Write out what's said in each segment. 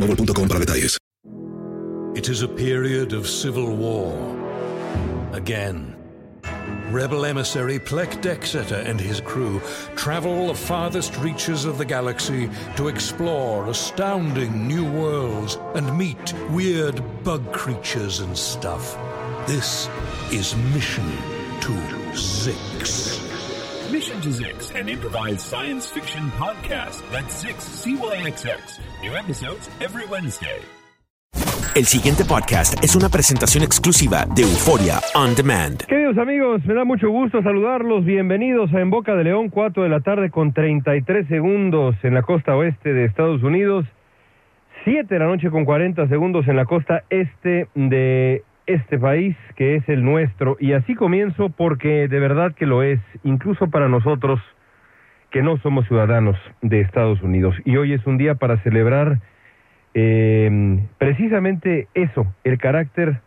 boostmobile.com para detalles. It is a period of civil war. Again. Rebel emissary Plek Dexeter and his crew travel the farthest reaches of the galaxy to explore astounding new worlds and meet weird bug creatures and stuff. This is Mission to Zix. Mission to Zix, an improvised science fiction podcast. That's Zix, C-Y-X-X. New episodes every Wednesday. El siguiente podcast es una presentación exclusiva de Euforia On Demand. Queridos amigos, me da mucho gusto saludarlos. Bienvenidos a En Boca de León, 4 de la tarde con 33 segundos en la costa oeste de Estados Unidos, 7 de la noche con 40 segundos en la costa este de este país que es el nuestro. Y así comienzo porque de verdad que lo es, incluso para nosotros que no somos ciudadanos de Estados Unidos. Y hoy es un día para celebrar eh, precisamente eso, el carácter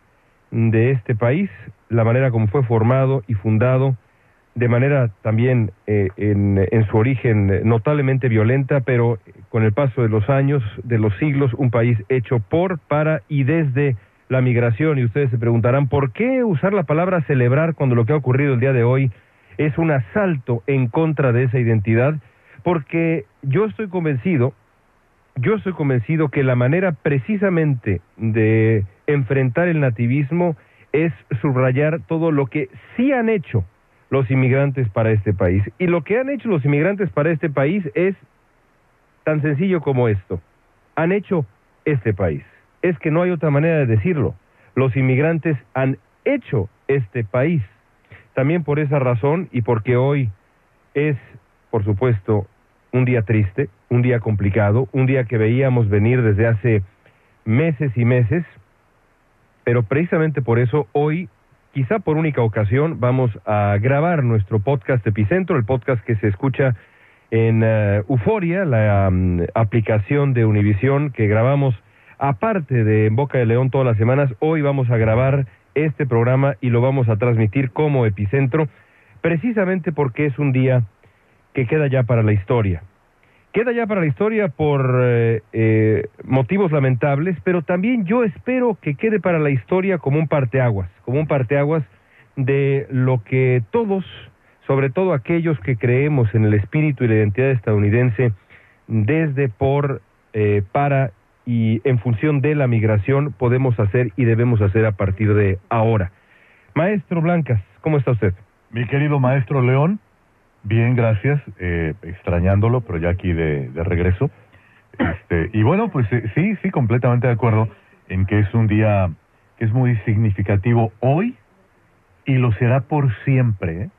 de este país, la manera como fue formado y fundado, de manera también eh, en, en, su origen notablemente violenta, pero con el paso de los años, de los siglos, un país hecho por, para y desde la migración. Y ustedes se preguntarán, ¿por qué usar la palabra celebrar cuando lo que ha ocurrido el día de hoy es un asalto en contra de esa identidad? Porque yo estoy convencido yo estoy convencido que la manera precisamente de enfrentar el nativismo es subrayar todo lo que sí han hecho los inmigrantes para este país. Y lo que han hecho los inmigrantes para este país es tan sencillo como esto. Han hecho este país. Es que no hay otra manera de decirlo. Los inmigrantes han hecho este país. También por esa razón y porque hoy es, por supuesto, un día triste, un día complicado, un día que veíamos venir desde hace meses y meses, pero precisamente por eso hoy, quizá por única ocasión, vamos a grabar nuestro podcast Epicentro, el podcast que se escucha en uh, Euforia, la um, aplicación de Univisión que grabamos aparte de en Boca de León todas las semanas. Hoy vamos a grabar este programa y lo vamos a transmitir como Epicentro, precisamente porque es un día que queda ya para la historia. Queda ya para la historia por eh, eh, motivos lamentables, pero también yo espero que quede para la historia como un parteaguas, como un parteaguas de lo que todos, sobre todo aquellos que creemos en el espíritu y la identidad estadounidense, desde, por, eh, para y en función de la migración, podemos hacer y debemos hacer a partir de ahora. Maestro Blancas, ¿cómo está usted? Mi querido maestro León, Bien, gracias. Eh, extrañándolo, pero ya aquí de, de regreso. Este, y bueno, pues eh, sí, sí, completamente de acuerdo en que es un día que es muy significativo hoy y lo será por siempre. ¿eh?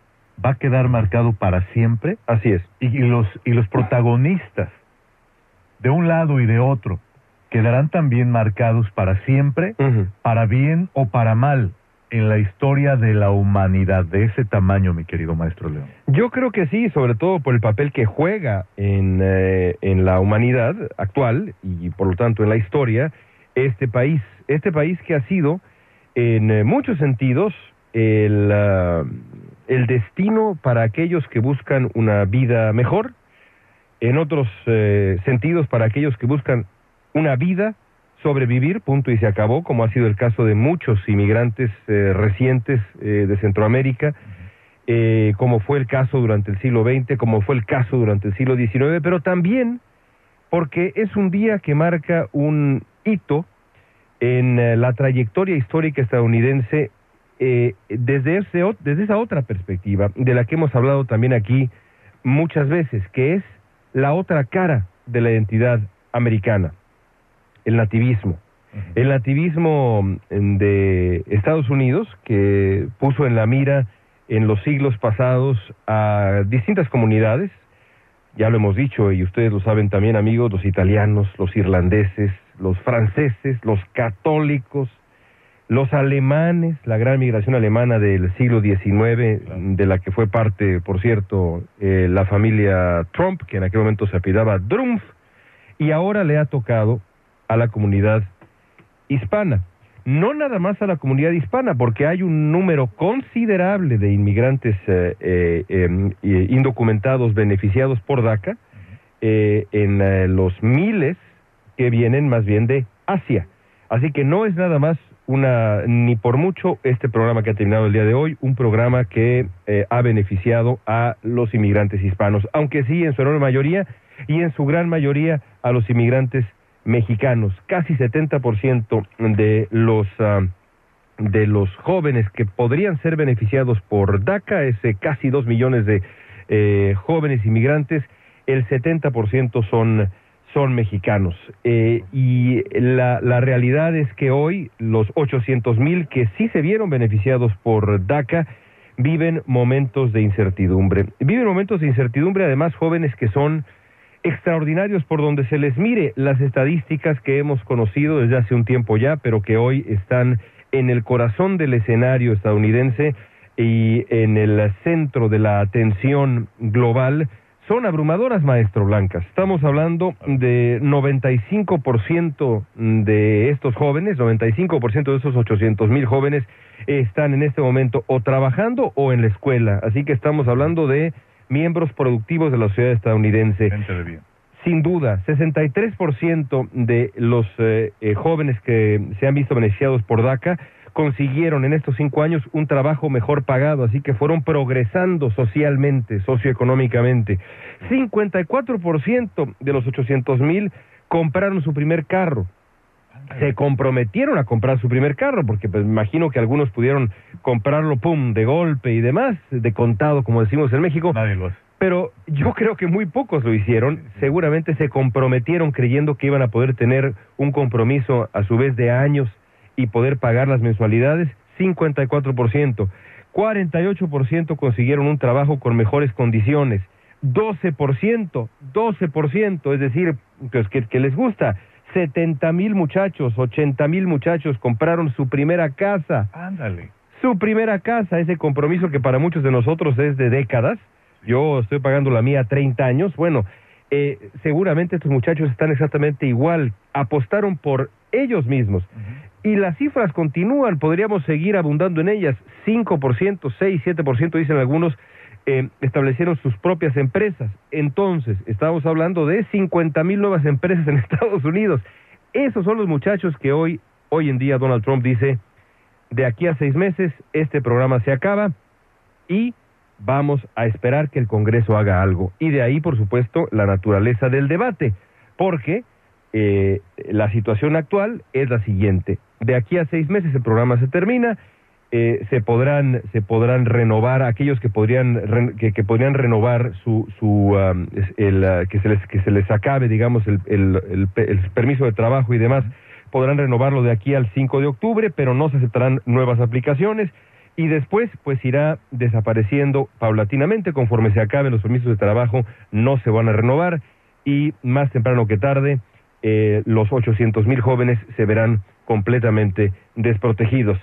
Va a quedar marcado para siempre. Así es. Y, y, los, y los protagonistas de un lado y de otro quedarán también marcados para siempre, para bien o para mal, en la historia de la humanidad de ese tamaño, mi querido maestro León. Yo creo que sí, sobre todo por el papel que juega en, eh, en la humanidad actual y por lo tanto en la historia este país. Este país que ha sido en eh, muchos sentidos el, ah, el destino para aquellos que buscan una vida mejor, en otros eh, sentidos para aquellos que buscan una vida, sobrevivir, punto y se acabó, como ha sido el caso de muchos inmigrantes eh, recientes eh, de Centroamérica, eh, como fue el caso durante el siglo XX, como fue el caso durante el siglo XIX, pero también porque es un día que marca un hito en eh, la trayectoria histórica estadounidense eh, desde, ese, desde esa otra perspectiva, de la que hemos hablado también aquí muchas veces, que es la otra cara de la identidad americana, el nativismo. El nativismo mm, de Estados Unidos, que puso en la mira en los siglos pasados a distintas comunidades, ya lo hemos dicho y ustedes lo saben también amigos, los italianos, los irlandeses, los franceses, los católicos, los alemanes, la gran migración alemana del siglo XIX, de la que fue parte, por cierto, eh, la familia Trump, que en aquel momento se apellidaba Drumpf, y ahora le ha tocado a la comunidad hispana. No nada más a la comunidad hispana, porque hay un número considerable de inmigrantes eh, eh, em, eh, indocumentados beneficiados por DACA, en los miles que vienen más bien de Asia. Así que no es nada más una, ni por mucho este programa que ha terminado el día de hoy, un programa que eh, ha beneficiado a los inmigrantes hispanos, aunque sí en su enorme mayoría y en su gran mayoría a los inmigrantes mexicanos. Casi 70% de los ah, de los jóvenes que podrían ser beneficiados por DACA, ese casi dos millones de eh, jóvenes inmigrantes, el 70% son, son mexicanos. Eh, y la, la realidad es que hoy los 800 mil que sí se vieron beneficiados por DACA viven momentos de incertidumbre. Viven momentos de incertidumbre además jóvenes que son extraordinarios por donde se les mire las estadísticas que hemos conocido desde hace un tiempo ya, pero que hoy están en el corazón del escenario estadounidense y en el centro de la atención global, son abrumadoras, maestro Blancas. Estamos hablando de 95% de estos jóvenes, 95% de esos 800 mil jóvenes están en este momento o trabajando o en la escuela. Así que estamos hablando de miembros productivos de la sociedad estadounidense. Gente de bien. Sin duda, 63% de los eh, eh, jóvenes que se han visto beneficiados por DACA consiguieron en estos cinco años un trabajo mejor pagado, así que fueron progresando socialmente, socioeconómicamente. 54% de los 800 mil compraron su primer carro. Se comprometieron a comprar su primer carro, porque pues, me imagino que algunos pudieron comprarlo, pum, de golpe y demás, de contado, como decimos en México. Nadie lo hace. Pero yo creo que muy pocos lo hicieron. Seguramente se comprometieron creyendo que iban a poder tener un compromiso a su vez de años y poder pagar las mensualidades. 54%. 48% consiguieron un trabajo con mejores condiciones. 12%, 12%, es decir, pues que, que les gusta. 70 mil muchachos, 80 mil muchachos compraron su primera casa Ándale. su primera casa, ese compromiso que para muchos de nosotros es de décadas. Yo estoy pagando la mía a 30 años. Bueno, eh, seguramente estos muchachos están exactamente igual. Apostaron por ellos mismos. Y las cifras continúan, podríamos seguir abundando en ellas. 5%, 6, 7% dicen algunos, eh, establecieron sus propias empresas. Entonces, estamos hablando de 50 mil nuevas empresas en Estados Unidos. Esos son los muchachos que hoy, hoy en día Donald Trump dice, de aquí a seis meses este programa se acaba y vamos a esperar que el Congreso haga algo. Y de ahí, por supuesto, la naturaleza del debate, porque eh, la situación actual es la siguiente. De aquí a seis meses el programa se termina, eh, se podrán se podrán renovar aquellos que podrían que, que podrían renovar su su el, ah, que se les que se les acabe digamos el, el permiso de trabajo y demás podrán renovarlo de aquí al 5 de octubre pero no se aceptarán nuevas aplicaciones y después pues irá desapareciendo paulatinamente conforme se acaben los permisos de trabajo no se van a renovar y más temprano que tarde eh, los 800 mil jóvenes se verán completamente desprotegidos.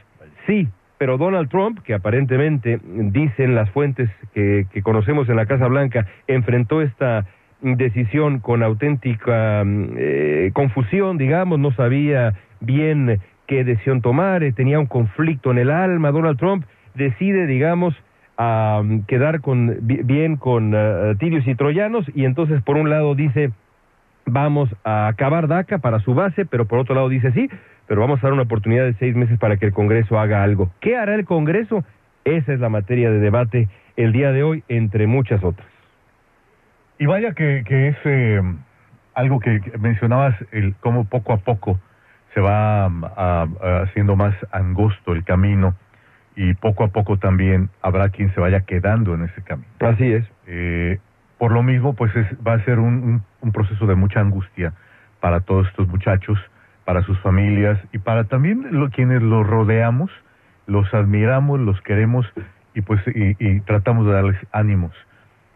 Sí, pero Donald Trump, que aparentemente dicen las fuentes que, conocemos en la Casa Blanca, enfrentó esta decisión con auténtica mm, eh, confusión, digamos, no sabía bien qué decisión tomar, eh, tenía un conflicto en el alma. Donald Trump decide, digamos, mm, quedar con, bi- bien con eh, tirios y troyanos y entonces por un lado dice vamos a acabar DACA para su base, pero por otro lado dice sí, pero vamos a dar una oportunidad de seis meses para que el Congreso haga algo. ¿Qué hará el Congreso? Esa es la materia de debate el día de hoy, entre muchas otras. Y vaya que, que es eh, algo que mencionabas, el cómo poco a poco se va a- a- haciendo más angosto el camino y poco a poco también habrá quien se vaya quedando en ese camino. Así es. Eh, por lo mismo, pues es- va a ser un, un- un proceso de mucha angustia para todos estos muchachos, para sus familias y para también lo- quienes los rodeamos, los admiramos, los queremos y pues y, y tratamos de darles ánimos.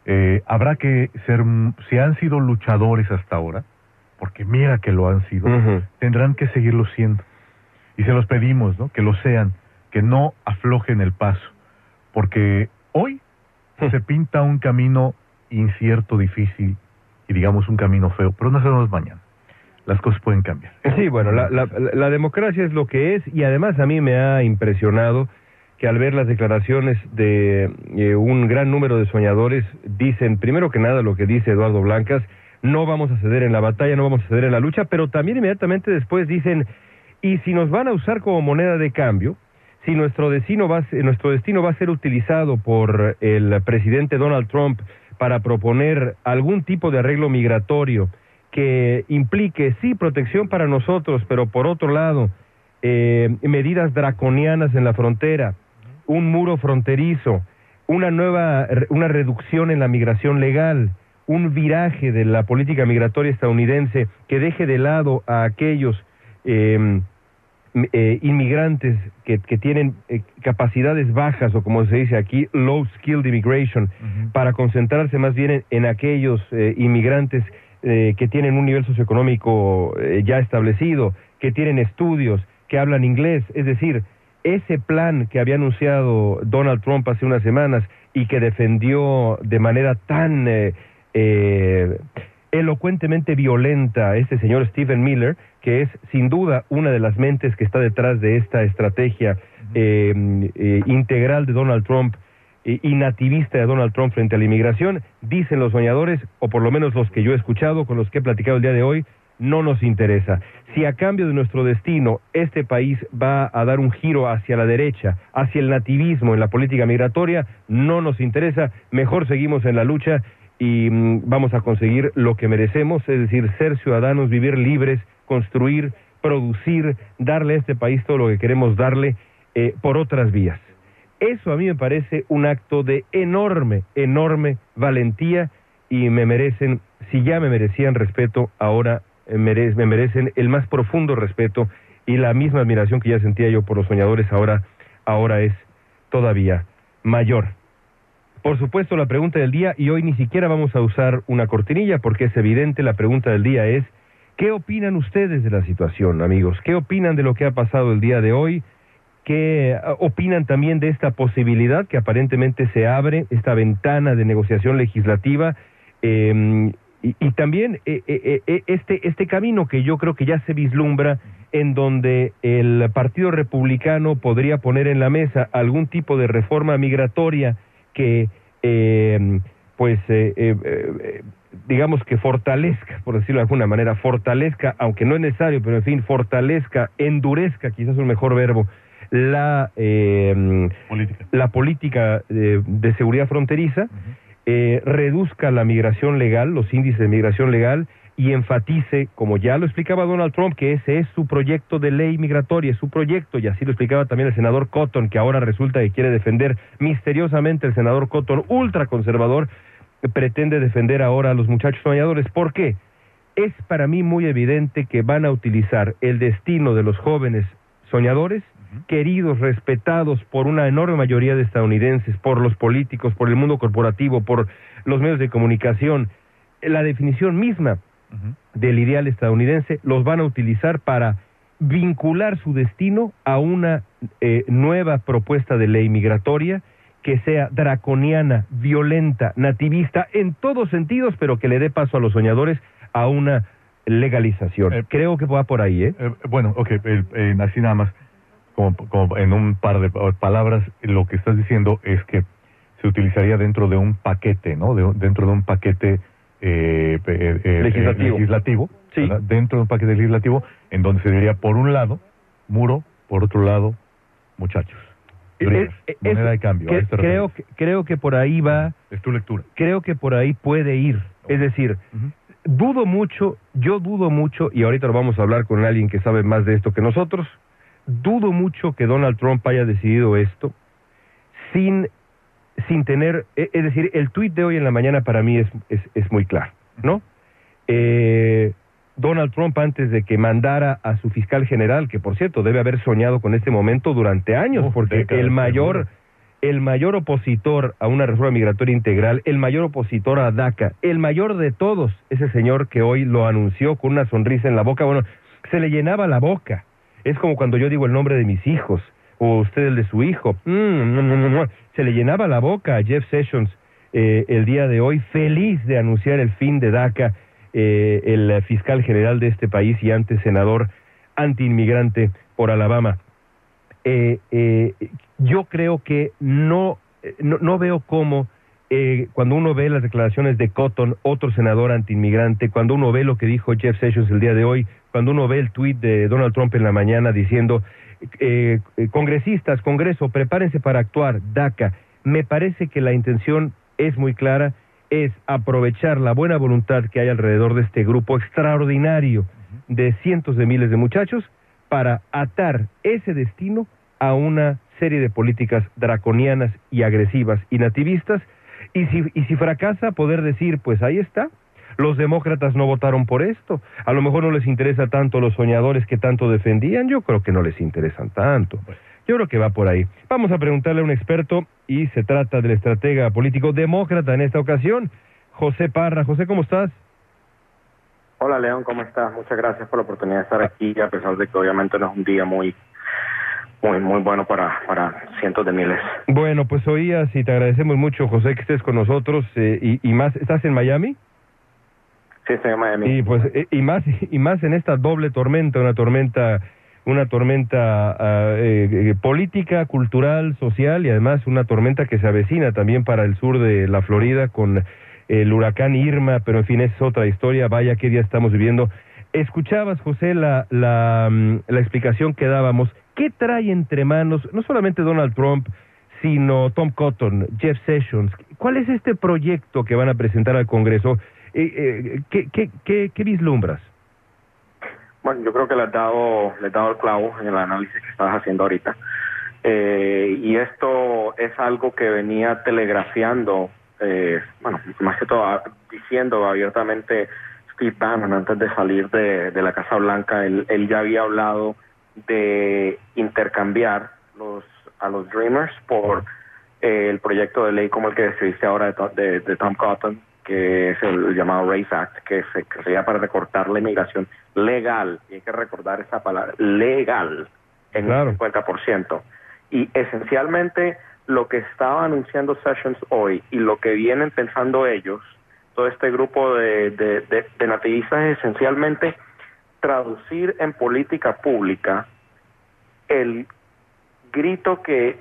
Eh, habrá que ser, si han sido luchadores hasta ahora, porque mira que lo han sido, tendrán que seguirlo siendo. Y se los pedimos, ¿no? Que lo sean, que no aflojen el paso, porque hoy se pinta un camino incierto, difícil y digamos un camino feo, pero no sabemos mañana. Las cosas pueden cambiar. Sí, bueno, la, democracia es lo que es y además a mí me ha impresionado que al ver las declaraciones de eh, un gran número de soñadores, dicen, primero que nada, lo que dice Eduardo Blancas, no vamos a ceder en la batalla, no vamos a ceder en la lucha, pero también inmediatamente después dicen, y si nos van a usar como moneda de cambio, si nuestro destino va nuestro destino va a ser utilizado por el presidente Donald Trump para proponer algún tipo de arreglo migratorio que implique sí protección para nosotros, pero por otro lado eh, medidas draconianas en la frontera, un muro fronterizo, una nueva una reducción en la migración legal, un viraje de la política migratoria estadounidense que deje de lado a aquellos eh, eh, inmigrantes que, que tienen eh, capacidades bajas o como se dice aquí, low skilled immigration, para concentrarse más bien en, en aquellos eh, inmigrantes eh, que tienen un nivel socioeconómico eh, ya establecido, que tienen estudios, que hablan inglés, es decir, ese plan que había anunciado Donald Trump hace unas semanas y que defendió de manera tan eh, eh, elocuentemente violenta este señor Stephen Miller, que es sin duda una de las mentes que está detrás de esta estrategia eh, integral de Donald Trump y nativista de Donald Trump frente a la inmigración, dicen los soñadores, o por lo menos los que yo he escuchado, con los que he platicado el día de hoy, no nos interesa. Si a cambio de nuestro destino este país va a dar un giro hacia la derecha, hacia el nativismo en la política migratoria, no nos interesa, mejor seguimos en la lucha y mm, vamos a conseguir lo que merecemos, es decir, ser ciudadanos, vivir libres, construir, producir, darle a este país todo lo que queremos darle eh, por otras vías. Eso a mí me parece un acto de enorme, enorme valentía y me merecen, si ya me merecían respeto, ahora eh, me merecen el más profundo respeto y la misma admiración que ya sentía yo por los soñadores ahora, ahora es todavía mayor. Por supuesto, la pregunta del día, y hoy ni siquiera vamos a usar una cortinilla porque es evidente, la pregunta del día es, ¿qué opinan ustedes de la situación, amigos? ¿Qué opinan de lo que ha pasado el día de hoy? ¿Qué ah, opinan también de esta posibilidad que aparentemente se abre, esta ventana de negociación legislativa? Eh, y, también eh, eh, eh, este, este camino que yo creo que ya se vislumbra en donde el Partido Republicano podría poner en la mesa algún tipo de reforma migratoria que, eh, pues, digamos que fortalezca, por decirlo de alguna manera, fortalezca, aunque no es necesario, pero en fin, fortalezca, endurezca, quizás un mejor verbo, la, eh, la política de seguridad fronteriza, eh, reduzca la migración legal, los índices de migración legal, y enfatice, como ya lo explicaba Donald Trump, que ese es su proyecto de ley migratoria, es su proyecto, y así lo explicaba también el senador Cotton, que ahora resulta que quiere defender misteriosamente el senador Cotton, ultraconservador, pretende defender ahora a los muchachos soñadores. ¿Por qué? Es para mí muy evidente que van a utilizar el destino de los jóvenes soñadores, queridos, respetados por una enorme mayoría de estadounidenses, por los políticos, por el mundo corporativo, por los medios de comunicación, la definición misma del ideal estadounidense, los van a utilizar para vincular su destino a una eh, nueva propuesta de ley migratoria que sea draconiana, violenta, nativista, en todos sentidos, pero que le dé paso a los soñadores a una legalización. Eh, Creo que va por ahí, ¿eh? Eh, bueno, ok, eh, así nada más, como, como en un par de pa- palabras, lo que estás diciendo es que se utilizaría dentro de un paquete, ¿no? De- dentro de un paquete eh, eh, eh, Legislativo. eh, legislativo, Sí. dentro de un paquete legislativo, en donde se diría, por un lado, muro, por otro lado, muchachos. Eh, eh, moneda de cambio. que- creo, que, creo que por ahí va, Es tu lectura. creo que por ahí puede ir. Es decir, dudo mucho, yo dudo mucho, y ahorita lo vamos a hablar con alguien que sabe más de esto que nosotros, dudo mucho que Donald Trump haya decidido esto sin, sin tener, e- es decir, el tuit de hoy en la mañana para mí es, es, es muy claro, ¿no? Eh, Donald Trump antes de que mandara a su fiscal general, que por cierto debe haber soñado con este momento durante años, porque décadas, el mayor, el mayor opositor a una reforma migratoria integral, el mayor opositor a DACA, el mayor de todos, ese señor que hoy lo anunció con una sonrisa en la boca, bueno, se le llenaba la boca. Es como cuando yo digo el nombre de mis hijos, o usted el de su hijo. Mm, mm, mm, mm. Se le llenaba la boca a Jeff Sessions eh, el día de hoy, feliz de anunciar el fin de DACA, eh, el fiscal general de este país y antes senador antiinmigrante por Alabama. Eh, eh, yo creo que no, no, no veo cómo eh, cuando uno ve las declaraciones de Cotton, otro senador antiinmigrante, cuando uno ve lo que dijo Jeff Sessions el día de hoy, cuando uno ve el tuit de Donald Trump en la mañana diciendo, eh, eh, congresistas, Congreso, prepárense para actuar, DACA, me parece que la intención es muy clara, es aprovechar la buena voluntad que hay alrededor de este grupo extraordinario de cientos de miles de muchachos para atar ese destino a una serie de políticas draconianas y agresivas y nativistas y si, y si fracasa poder decir pues ahí está los demócratas no votaron por esto a lo mejor no les interesa tanto los soñadores que tanto defendían yo creo que no les interesan tanto. Yo creo que va por ahí. Vamos a preguntarle a un experto y se trata del estratega político demócrata en esta ocasión José Parra. José cómo estás Hola León, ¿cómo estás? Muchas gracias por la oportunidad de estar aquí, a pesar de que obviamente no es un día muy, muy, muy bueno para, para cientos de miles. Bueno, pues oías y te agradecemos mucho, José, que estés con nosotros eh, y, y más. ¿Estás en Miami? Sí, estoy en Miami. Y pues eh, y más y más en esta doble tormenta, una tormenta, una tormenta ah, eh, política, cultural, social y además una tormenta que se avecina también para el sur de la Florida con el huracán Irma, pero en fin es otra historia. Vaya qué día estamos viviendo. Escuchabas, José, la, la, mm, la explicación que dábamos. ¿Qué trae entre manos no solamente Donald Trump, sino Tom Cotton, Jeff Sessions? ¿Cuál es este proyecto que van a presentar al Congreso? Eh, eh, ¿qué, vislumbras? Bueno, yo creo que le has dado, le has dado el clavo en el análisis que estabas haciendo ahorita. Eh, y esto es algo que venía telegrafiando, eh, bueno, más que todo ah, diciendo abiertamente Steve Bannon antes de salir de, de la Casa Blanca. Él, él ya había hablado de intercambiar los a los Dreamers por eh, el proyecto de ley como el que describiste ahora de, de, de Tom Cotton, que es el llamado Race Act, que se sería para recortar la inmigración legal, y hay que recordar esa palabra, legal, en Claro. un 50%. Y esencialmente lo que estaba anunciando Sessions hoy y lo que vienen pensando ellos, todo este grupo de, de, de, de nativistas es esencialmente traducir en política pública el grito que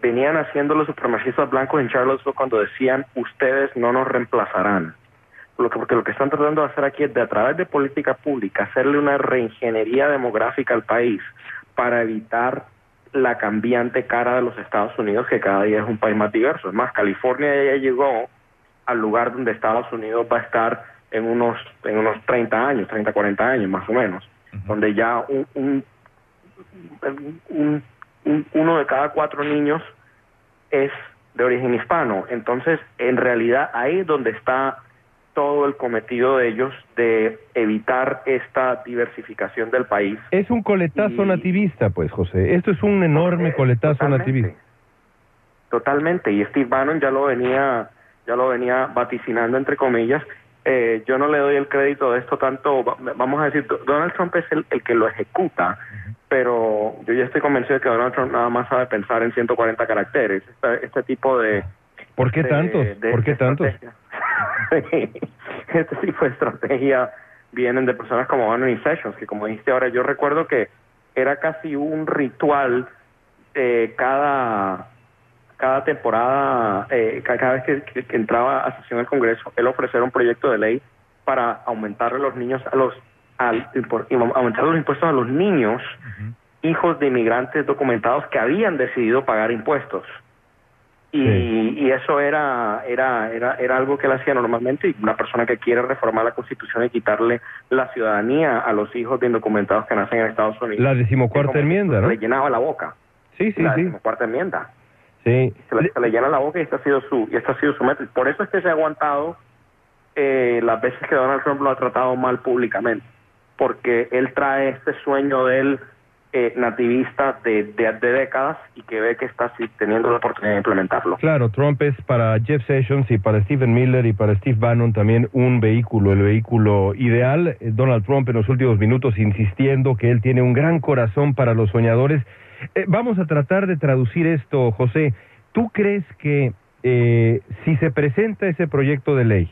venían haciendo los supremacistas blancos en Charlottesville cuando decían ustedes no nos reemplazarán. Lo que, porque lo que están tratando de hacer aquí es a través de política pública hacerle una reingeniería demográfica al país para evitar la cambiante cara de los Estados Unidos que cada día es un país más diverso. Es más, California ya llegó al lugar donde Estados Unidos va a estar en unos en unos 30 años, 30, 40 años más o menos, donde ya un, un, un- un- uno de cada cuatro niños es de origen hispano. Entonces, en realidad ahí es donde está todo el cometido de ellos de evitar esta diversificación del país. Es un coletazo Y- nativista, pues, José. Esto es un enorme coletazo totalmente. nativista. Totalmente, y Steve Bannon ya lo venía, ya lo venía vaticinando entre comillas, eh, yo no le doy el crédito de esto tanto, va- vamos a decir, Do- Donald Trump es el, el que lo ejecuta, pero yo ya estoy convencido de que Donald Trump nada más sabe pensar en 140 caracteres. Este, este tipo de... ¿Por qué de- tantos? de- ¿Por qué tantos? este tipo de estrategia vienen de personas como Anthony Sessions, que como dijiste ahora, yo recuerdo que era casi un ritual eh, cada cada temporada, eh, ca- cada vez que, entraba a sesión del Congreso, él ofrecer un proyecto de ley para aumentarle los niños a los al, aumentar los impuestos a los niños hijos de inmigrantes documentados que habían decidido pagar impuestos. Y, y eso era era era era algo que él hacía normalmente y una persona que quiere reformar la Constitución y quitarle la ciudadanía a los hijos de indocumentados que nacen en Estados Unidos. La decimocuarta enmienda, ¿no? le llenaba la boca. Sí, sí, la sí. decimocuarta enmienda Sí. se le, llena la boca y esta ha sido su y esta ha sido su método. Por eso es que se ha aguantado eh, las veces que Donald Trump lo ha tratado mal públicamente, porque él trae este sueño de él eh, nativista de, de, décadas y que ve que está teniendo la oportunidad de implementarlo. Claro, Trump es para Jeff Sessions y para Stephen Miller y para Steve Bannon también un vehículo, el vehículo ideal. Eh, Donald Trump en los últimos minutos insistiendo que él tiene un gran corazón para los soñadores. Eh, vamos a tratar de traducir esto, José. ¿Tú crees que eh, si se presenta ese proyecto de ley,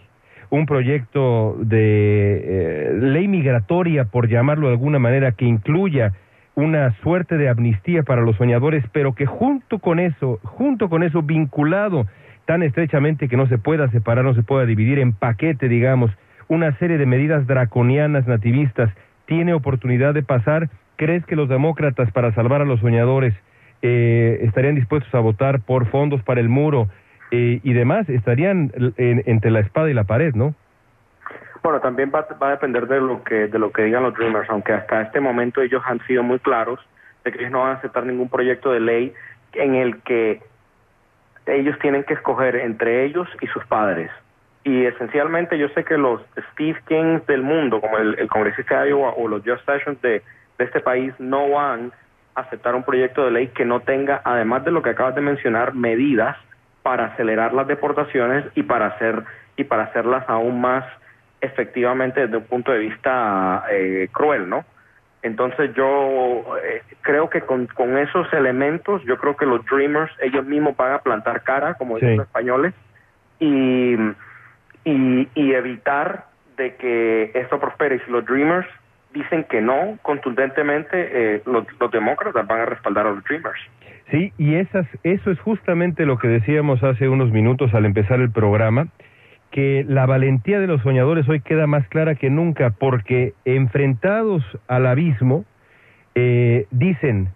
un proyecto de eh, ley migratoria, por llamarlo de alguna manera, que incluya una suerte de amnistía para los soñadores, pero que junto con eso, junto con eso, vinculado tan estrechamente que no se pueda separar, no se pueda dividir en paquete, digamos, una serie de medidas draconianas nativistas, tiene oportunidad de pasar. ¿Crees que los demócratas, para salvar a los soñadores, eh, estarían dispuestos a votar por fondos para el muro eh, y demás? Estarían en- entre la espada y la pared, ¿no? Bueno, también va, va a depender de lo que de lo que digan los Dreamers, aunque hasta este momento ellos han sido muy claros de que ellos no van a aceptar ningún proyecto de ley en el que ellos tienen que escoger entre ellos y sus padres. Y esencialmente yo sé que los Steve Kings del mundo, como el, el congresista de Iowa o los Jeff Sessions de, de este país, no van a aceptar un proyecto de ley que no tenga, además de lo que acabas de mencionar, medidas para acelerar las deportaciones y para hacer y para hacerlas aún más efectivamente desde un punto de vista eh, cruel, ¿no? Entonces yo eh, creo que con, con esos elementos, yo creo que los Dreamers ellos mismos van a plantar cara, como dicen Sí. los españoles, y, y, y evitar de que esto prospere. Y si los Dreamers dicen que no, contundentemente, eh, los, los demócratas van a respaldar a los Dreamers. Sí, y esas, eso es justamente lo que decíamos hace unos minutos al empezar el programa, que la valentía de los soñadores hoy queda más clara que nunca, porque enfrentados al abismo, eh, dicen,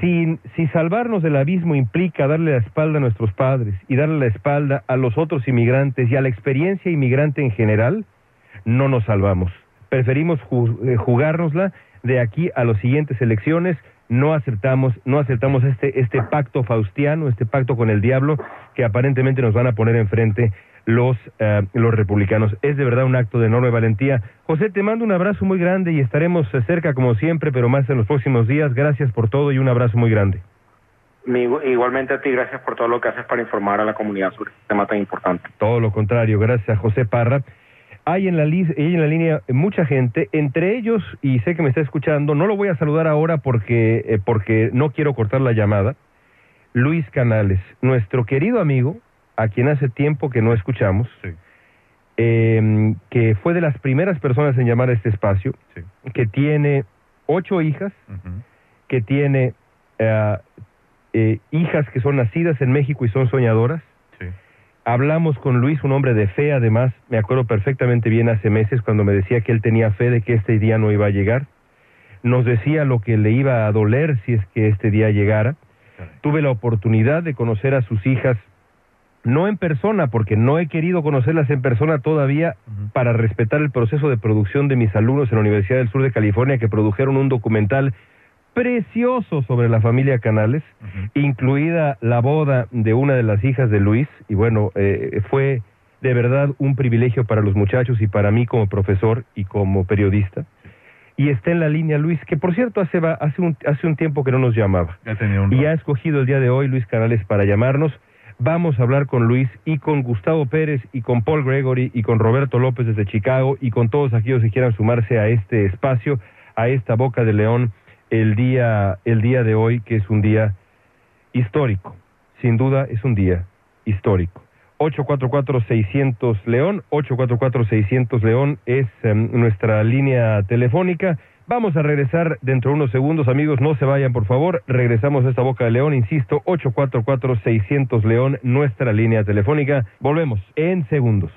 si, salvarnos del abismo implica darle la espalda a nuestros padres y darle la espalda a los otros inmigrantes y a la experiencia inmigrante en general, no nos salvamos. Preferimos ju- eh, jugárnosla de aquí a las siguientes elecciones. No aceptamos, no aceptamos este, este pacto faustiano, este pacto con el diablo que aparentemente nos van a poner enfrente los, eh, los republicanos. Es de verdad un acto de enorme valentía. José, te mando un abrazo muy grande y estaremos eh, cerca como siempre, pero más en los próximos días. Gracias por todo y un abrazo muy grande. Igualmente a ti, gracias por todo lo que haces para informar a la comunidad sobre este tema tan importante. Todo lo contrario, gracias a José Parra. Hay en la, hay en la línea mucha gente, entre ellos, y sé que me está escuchando, no lo voy a saludar ahora porque, eh, porque no quiero cortar la llamada, Luis Canales, nuestro querido amigo, a quien hace tiempo que no escuchamos, eh, que fue de las primeras personas en llamar a este espacio, que tiene ocho hijas, que tiene eh, eh, hijas que son nacidas en México y son soñadoras. Hablamos con Luis, un hombre de fe, además, me acuerdo perfectamente bien hace meses cuando me decía que él tenía fe de que este día no iba a llegar. Nos decía lo que le iba a doler si es que este día llegara. Tuve la oportunidad de conocer a sus hijas, no en persona, porque no he querido conocerlas en persona todavía para respetar el proceso de producción de mis alumnos en la Universidad del Sur de California que produjeron un documental precioso sobre la familia Canales, incluida la boda de una de las hijas de Luis, y bueno, eh, fue de verdad un privilegio para los muchachos y para mí como profesor y como periodista. Y está en la línea Luis, que por cierto hace, va- hace, un, hace un tiempo que no nos llamaba. Ya tenía un Y ha escogido el día de hoy Luis Canales para llamarnos. Vamos a hablar con Luis y con Gustavo Pérez y con Paul Gregory y con Roberto López desde Chicago y con todos aquellos que quieran sumarse a este espacio, a esta boca de león, el día, el día de hoy, que es un día histórico. Sin duda es un día histórico. 844-600 León, 844-600 León es em, nuestra línea telefónica. Vamos a regresar dentro de unos segundos, amigos, no se vayan, por favor. Regresamos a esta boca de León, insisto, 844-600 León, nuestra línea telefónica. Volvemos en segundos.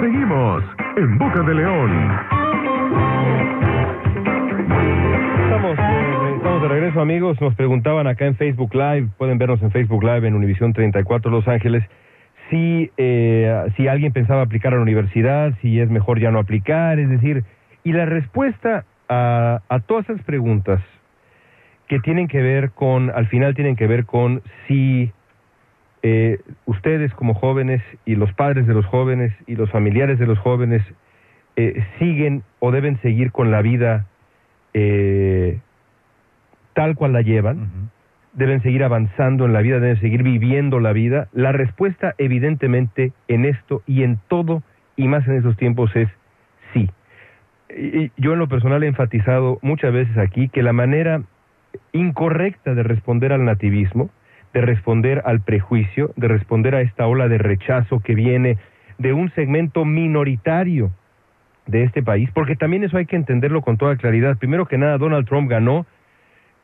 Seguimos en Boca de León. Estamos, eh, estamos de regreso, amigos. Nos preguntaban acá en Facebook Live, pueden vernos en Facebook Live en Univisión 34 Los Ángeles, si, eh, si alguien pensaba aplicar a la universidad, si es mejor ya no aplicar, es decir, y la respuesta a, a todas esas preguntas que tienen que ver con, al final tienen que ver con si eh, ustedes como jóvenes y los padres de los jóvenes y los familiares de los jóvenes eh, siguen o deben seguir con la vida eh, tal cual la llevan, deben seguir avanzando en la vida, deben seguir viviendo la vida. La respuesta evidentemente en esto y en todo y más en esos tiempos es sí. Y yo en lo personal he enfatizado muchas veces aquí que la manera incorrecta de responder al nativismo, de responder al prejuicio, de responder a esta ola de rechazo que viene de un segmento minoritario de este país, porque también eso hay que entenderlo con toda claridad. Primero que nada, Donald Trump ganó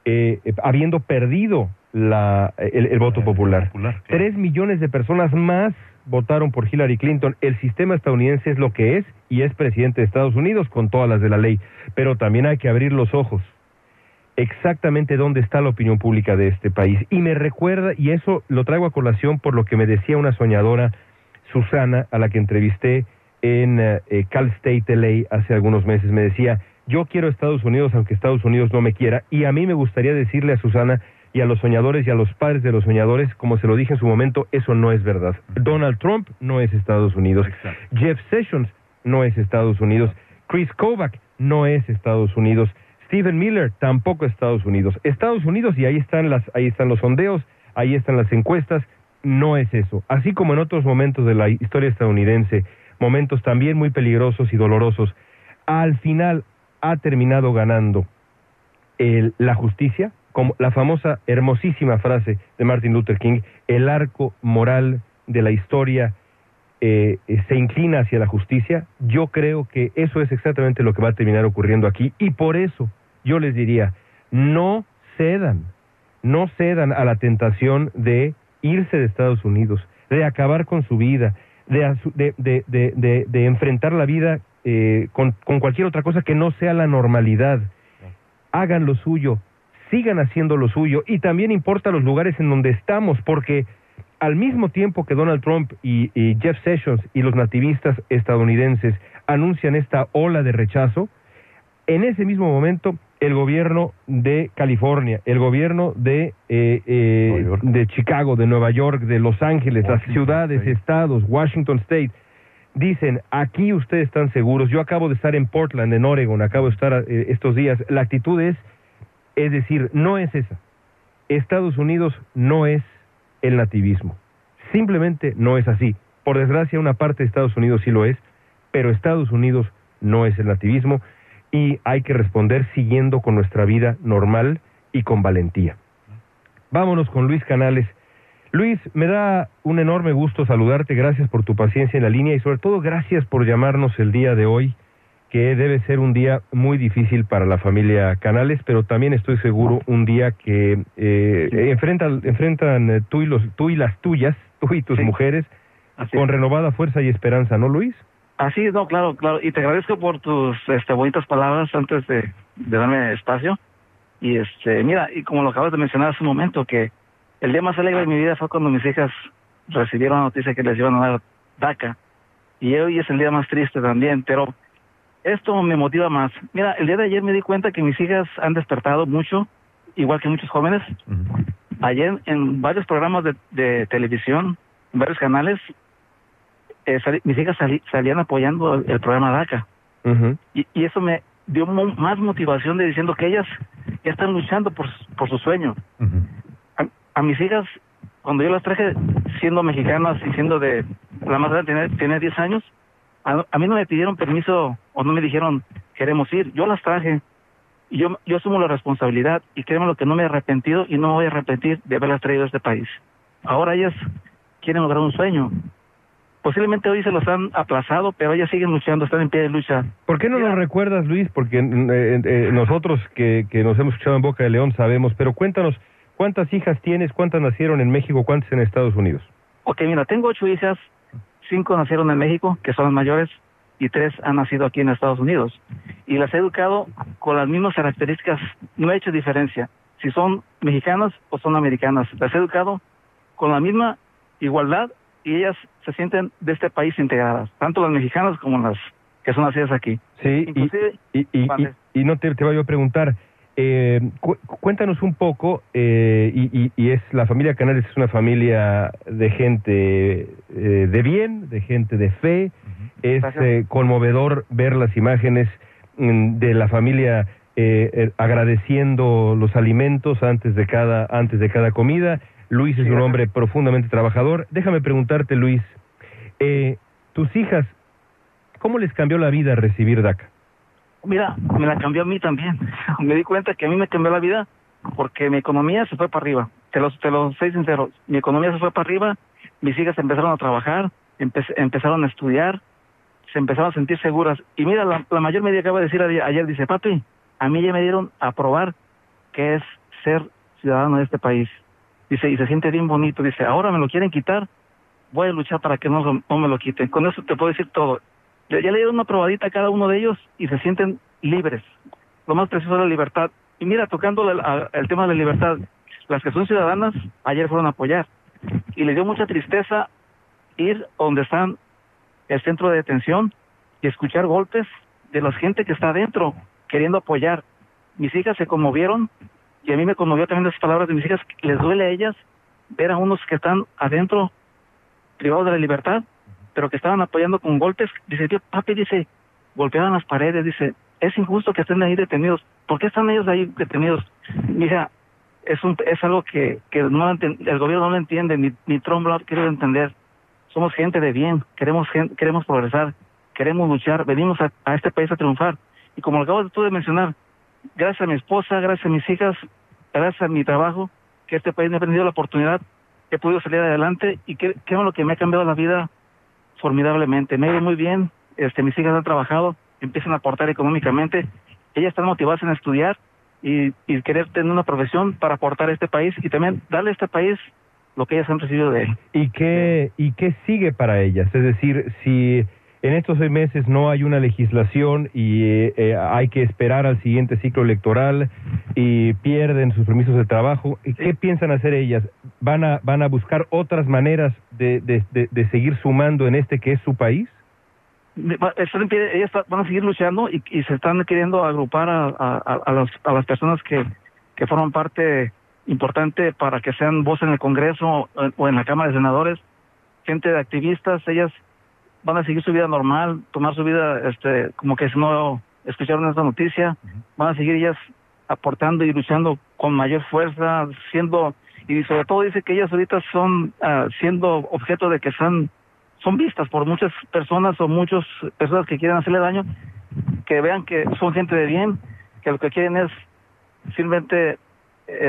eh, habiendo perdido la, el, el voto popular. Tres millones de personas más votaron por Hillary Clinton. El sistema estadounidense es lo que es y es presidente de Estados Unidos con todas las de la ley. Pero también hay que abrir los ojos exactamente dónde está la opinión pública de este país. Y me recuerda, y eso lo traigo a colación por lo que me decía una soñadora, Susana, a la que entrevisté en eh, eh, Cal State LA hace algunos meses, me decía, yo quiero Estados Unidos aunque Estados Unidos no me quiera, y a mí me gustaría decirle a Susana y a los soñadores y a los padres de los soñadores, como se lo dije en su momento, eso no es verdad. Donald Trump no es Estados Unidos. Jeff Sessions no es Estados Unidos. Chris Kovac no es Estados Unidos. Stephen Miller tampoco es Estados Unidos. Estados Unidos, y ahí están, las, ahí están los sondeos, ahí están las encuestas, no es eso. Así como en otros momentos de la historia estadounidense, momentos también muy peligrosos y dolorosos, al final ha terminado ganando el, la justicia, como la famosa hermosísima frase de Martin Luther King, el arco moral de la historia eh, se inclina hacia la justicia, yo creo que eso es exactamente lo que va a terminar ocurriendo aquí y por eso yo les diría, no cedan, no cedan a la tentación de irse de Estados Unidos, de acabar con su vida, de, de, de, de, de enfrentar la vida eh, con, con cualquier otra cosa que no sea la normalidad. Hagan lo suyo, sigan haciendo lo suyo y también importa los lugares en donde estamos, porque al mismo tiempo que Donald Trump y, y, Jeff Sessions y los nativistas estadounidenses anuncian esta ola de rechazo, en ese mismo momento el gobierno de California, el gobierno de, eh, eh, de Chicago, de Nueva York, de Los Ángeles, las ciudades, estados, Washington State, dicen, aquí ustedes están seguros. Yo acabo de estar en Portland, en Oregon, acabo de estar eh, estos días. La actitud es, es decir, no es esa. Estados Unidos no es el nativismo. Simplemente no es así. Por desgracia, una parte de Estados Unidos sí lo es, pero Estados Unidos no es el nativismo y hay que responder siguiendo con nuestra vida normal y con valentía. Vámonos con Luis Canales. Luis, me da un enorme gusto saludarte, gracias por tu paciencia en la línea y sobre todo gracias por llamarnos el día de hoy, que debe ser un día muy difícil para la familia Canales, pero también estoy seguro un día que eh, enfrentan, enfrentan eh, tú, y los, tú y las tuyas, tú y tus sí. mujeres, Así con es. renovada fuerza y esperanza, ¿no, Luis? Así, no, claro, claro. Y te agradezco por tus este, bonitas palabras antes de, de darme espacio. Y este, mira, y como lo acabas de mencionar hace un momento, que el día más alegre de mi vida fue cuando mis hijas recibieron la noticia que les iban a dar DACA. Y hoy es el día más triste también, pero esto me motiva más. Mira, el día de ayer me di cuenta que mis hijas han despertado mucho, igual que muchos jóvenes. Uh -huh. Ayer en varios programas de, de televisión, en varios canales, eh, mis hijas salían apoyando el, el programa DACA. Uh -huh. y, y, eso me dio mo más motivación de diciendo que ellas ya están luchando por, por su sueño. Uh -huh. a, a, mis hijas cuando yo las traje siendo mexicanas y siendo de la más grande, tiene, tiene 10 años, a, a mí no me pidieron permiso o no me dijeron queremos ir, yo las traje y yo, yo asumo la responsabilidad y créeme lo que no me he arrepentido y no me voy a arrepentir de haberlas traído a este país. Ahora ellas quieren lograr un sueño. Posiblemente hoy se los han aplazado, pero ellas siguen luchando, están en pie de lucha. ¿Por qué no nos recuerdas, Luis? Porque eh, eh, nosotros que, que nos hemos escuchado en Boca de León sabemos, pero cuéntanos, ¿cuántas hijas tienes? ¿Cuántas nacieron en México? ¿Cuántas en Estados Unidos? Ok, mira, tengo ocho hijas, cinco nacieron en México, que son las mayores, y tres han nacido aquí en Estados Unidos. Y las he educado con las mismas características, no he hecho diferencia, si son mexicanas o son americanas. Las he educado con la misma igualdad y ellas se sienten de este país integradas, tanto las mexicanas como las que son nacidas aquí. Sí, y, y, y, y, y no te, te voy a preguntar, eh, cu- cuéntanos un poco, eh, y, y- y es la familia Canales es una familia de gente eh, de bien, de gente de fe, es eh, conmovedor ver las imágenes mm, de la familia eh, agradeciendo los alimentos antes de cada antes de cada comida. Luis es un hombre profundamente trabajador. Déjame preguntarte, Luis, eh, tus hijas, ¿cómo les cambió la vida recibir DACA? Mira, me la cambió a mí también. me di cuenta que a mí me cambió la vida porque mi economía se fue para arriba. Te lo, te lo soy sincero. Mi economía se fue para arriba, mis hijas empezaron a trabajar, empe- empezaron a estudiar, se empezaron a sentir seguras. Y mira, la, la mayor me acaba de decir ayer, dice, papi, a mí ya me dieron a probar qué es ser ciudadano de este país. Dice, y se siente bien bonito. Dice, ahora me lo quieren quitar, voy a luchar para que no, no me lo quiten. Con eso te puedo decir todo. Ya, le dieron una probadita a cada uno de ellos y se sienten libres. Lo más precioso es la libertad. Y mira, tocando la- a- el tema de la libertad, las que son ciudadanas ayer fueron a apoyar. Y les dio mucha tristeza ir donde están el centro de detención y escuchar golpes de la gente que está adentro queriendo apoyar. Mis hijas se conmovieron y a mí me conmovió también las palabras de mis hijas. Les duele a ellas ver a unos que están adentro privados de la libertad, pero que estaban apoyando con golpes. Dice, tío, papi, dice, golpeaban las paredes, dice, es injusto que estén ahí detenidos. ¿Por qué están ellos ahí detenidos? Mira, es un es algo que, que no el gobierno no lo entiende, ni, ni Trump lo quiere entender. Somos gente de bien, queremos queremos progresar, queremos luchar, venimos a, a este país a triunfar. Y como lo acabas tú de mencionar, gracias a mi esposa, gracias a mis hijas, gracias a mi trabajo, que este país me ha permitido la oportunidad, he podido salir adelante y que, que es lo que me ha cambiado la vida formidablemente. Me ha ido muy bien, este, mis hijas han trabajado, empiezan a aportar económicamente, ellas están motivadas en estudiar y, querer tener una profesión para aportar a este país y también darle a este país lo que ellas han recibido de él. ¿Y qué, ¿Y qué sigue para ellas? Es decir, si en estos seis meses no hay una legislación y eh, eh, hay que esperar al siguiente ciclo electoral y pierden sus permisos de trabajo, ¿y ¿qué piensan hacer ellas? ¿Van a, van a buscar otras maneras de, de, de, de seguir sumando en este que es su país? Ellas van a seguir luchando y, y se están queriendo agrupar a, a, a- los- a las personas que, que forman parte importante para que sean voz en el Congreso o, o en la Cámara de Senadores, gente de activistas, ellas van a seguir su vida normal, tomar su vida este como que si no escucharon esta noticia, van a seguir ellas aportando y luchando con mayor fuerza, siendo y sobre todo dice que ellas ahorita son ah, siendo objeto de que son son vistas por muchas personas o muchas personas que quieren hacerle daño, que vean que son gente de bien, que lo que quieren es simplemente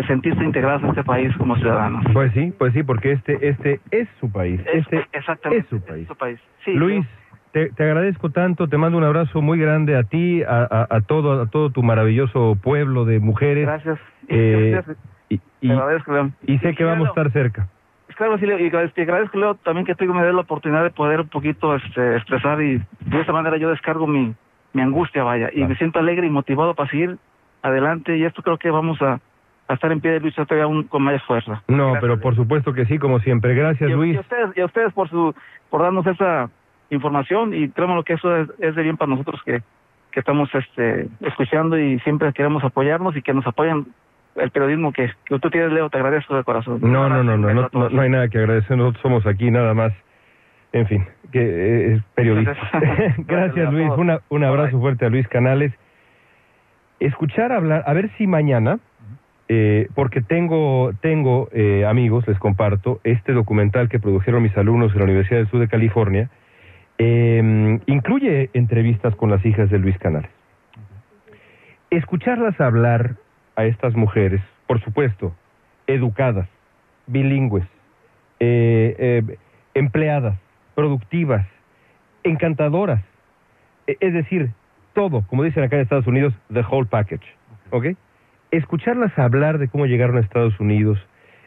sentirse integradas en este país como ciudadanos. Pues sí, pues sí, porque este, este es su país. Este Exactamente. es su país. su país. Sí, Luis, te, te agradezco tanto, te mando un abrazo muy grande a ti, a, a, a todo, a todo tu maravilloso pueblo de mujeres. Gracias. Eh, Gracias. y, y, Te agradezco, León. y sé que vamos a estar cerca. Claro, sí, y agradezco, y agradezco, Leo, también que tú me des la oportunidad de poder un poquito este, expresar y de esta manera yo descargo mi, mi angustia, vaya, y me siento alegre y motivado para seguir adelante y esto creo que vamos a, a estar en pie de lucha todavía aún con más fuerza. No, pero por supuesto que sí, como siempre. Gracias, y, Luis. y a ustedes, y a ustedes por su por darnos esa información y créanme que eso es, es de bien para nosotros que, que estamos este escuchando y siempre queremos apoyarnos y que nos apoyen el periodismo que, que tú tienes, Leo, te agradezco de corazón. No, no, no, no, no, no, no hay nada que agradecer. Nosotros somos aquí nada más. En fin, que eh, es periodista. Gracias, Luis. Una, un abrazo fuerte a Luis Canales. Escuchar hablar, a ver si mañana eh, porque tengo, tengo eh, amigos, les comparto, este documental que produjeron mis alumnos en la Universidad del Sur de California, eh, incluye entrevistas con las hijas de Luis Canales. Escucharlas hablar a estas mujeres, por supuesto, educadas, bilingües, eh, eh, empleadas, productivas, encantadoras, e- es decir, todo, como dicen acá en Estados Unidos, the whole package, ¿ok? Escucharlas hablar de cómo llegaron a Estados Unidos,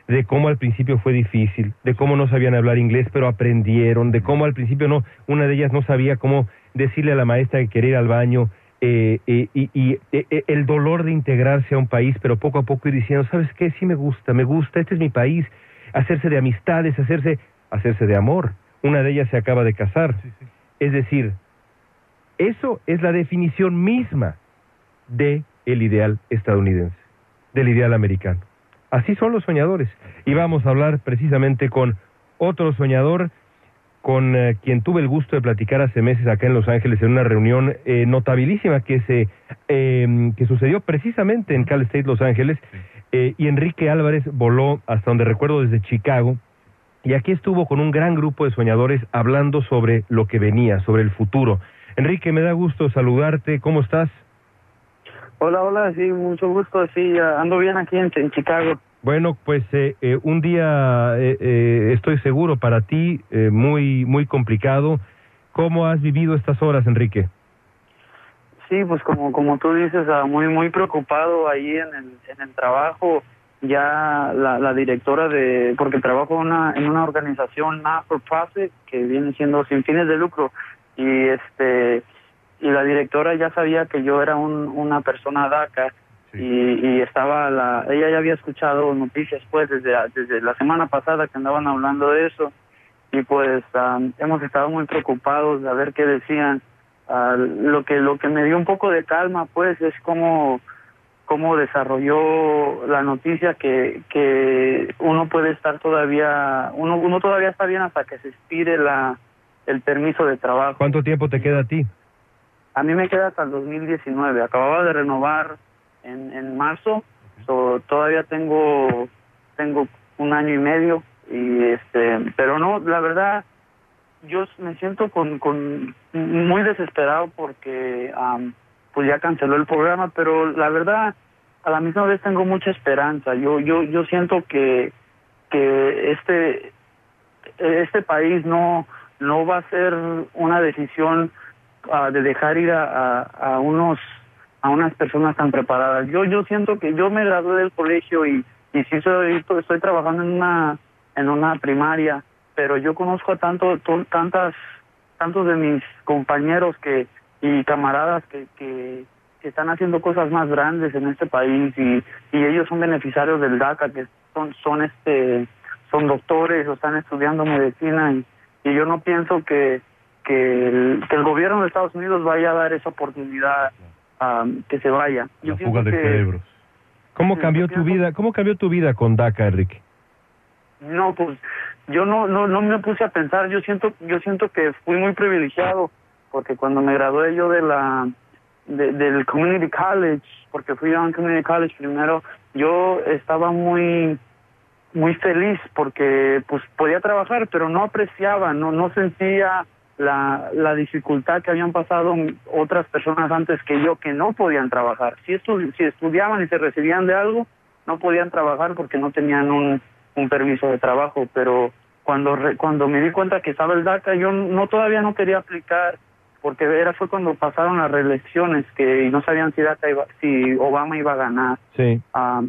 de cómo al principio fue difícil, de cómo no sabían hablar inglés, pero aprendieron, de cómo al principio no, una de ellas no sabía cómo decirle a la maestra que quería ir al baño, eh, eh, y, y, eh, eh, el dolor de integrarse a un país, pero poco a poco ir diciendo, ¿sabes qué? Sí me gusta, me gusta, este es mi país, hacerse de amistades, hacerse, hacerse de amor. Una de ellas se acaba de casar. Es decir, eso es la definición misma de el ideal estadounidense, del ideal americano. Así son los soñadores. Y vamos a hablar precisamente con otro soñador con eh, quien tuve el gusto de platicar hace meses acá en Los Ángeles en una reunión eh, notabilísima que se eh, que sucedió precisamente en Cal State Los Ángeles eh, y Enrique Álvarez voló hasta donde recuerdo desde Chicago y aquí estuvo con un gran grupo de soñadores hablando sobre lo que venía, sobre el futuro. Enrique, me da gusto saludarte. ¿Cómo estás? Hola, hola, sí, mucho gusto, sí, ando bien aquí en, en Chicago. Bueno, pues eh, eh, un día eh, eh, estoy seguro para ti eh, muy muy complicado. ¿Cómo has vivido estas horas, Enrique? Sí, pues como como tú dices, ah, muy muy preocupado ahí en el, en el trabajo. Ya la, la directora de, porque trabajo una, en una organización not for profit que viene siendo sin fines de lucro y este y la directora ya sabía que yo era un, una persona DACA y, y estaba la ella ya había escuchado noticias pues desde desde la semana pasada que andaban hablando de eso y pues hemos estado muy preocupados de ver qué decían. Ah, lo que lo que me dio un poco de calma pues es como cómo desarrolló la noticia que que uno puede estar todavía uno uno todavía está bien hasta que se expire la el permiso de trabajo. ¿Cuánto tiempo te queda a ti? A mí me queda hasta el 2019 acababa de renovar en en marzo so, todavía tengo tengo un año y medio y este pero no la verdad yo me siento con, con muy desesperado porque am, pues ya canceló el programa, pero la verdad a la misma vez tengo mucha esperanza. Yo yo yo siento que que este este país no no va a ser una decisión ah, de dejar ir a, a, unos a unas personas tan preparadas. Yo yo siento que yo me gradué del colegio y y sí soy, estoy trabajando en una en una primaria pero yo conozco a tanto, to- tantas, tantos de mis compañeros que y camaradas que, que, están haciendo cosas más grandes en este país y, y ellos son beneficiarios del DACA, que son, son este, son doctores o están estudiando medicina y yo no pienso que, que, el, que el gobierno de Estados Unidos vaya a dar esa oportunidad a que se vaya. Yo La fuga de que- cerebros. ¿Cómo cambió tu vida? ¿Cómo cambió tu vida con DACA, Enrique? No, pues yo no, no, no me puse a pensar. Yo siento, yo siento que fui muy privilegiado porque cuando me gradué yo de la de- del community college, porque fui a un community college primero, yo estaba muy muy feliz porque pues podía trabajar, pero no apreciaba, no no sentía la, la dificultad que habían pasado otras personas antes que yo que no podían trabajar. Si, estu si estudiaban y se recibían de algo, no podían trabajar porque no tenían un, un permiso de trabajo, pero cuando re- cuando me di cuenta que estaba el DACA, yo no todavía no quería aplicar porque era fue cuando pasaron las reelecciones que no sabían si DACA iba, si Obama iba a ganar. Sí. Ah,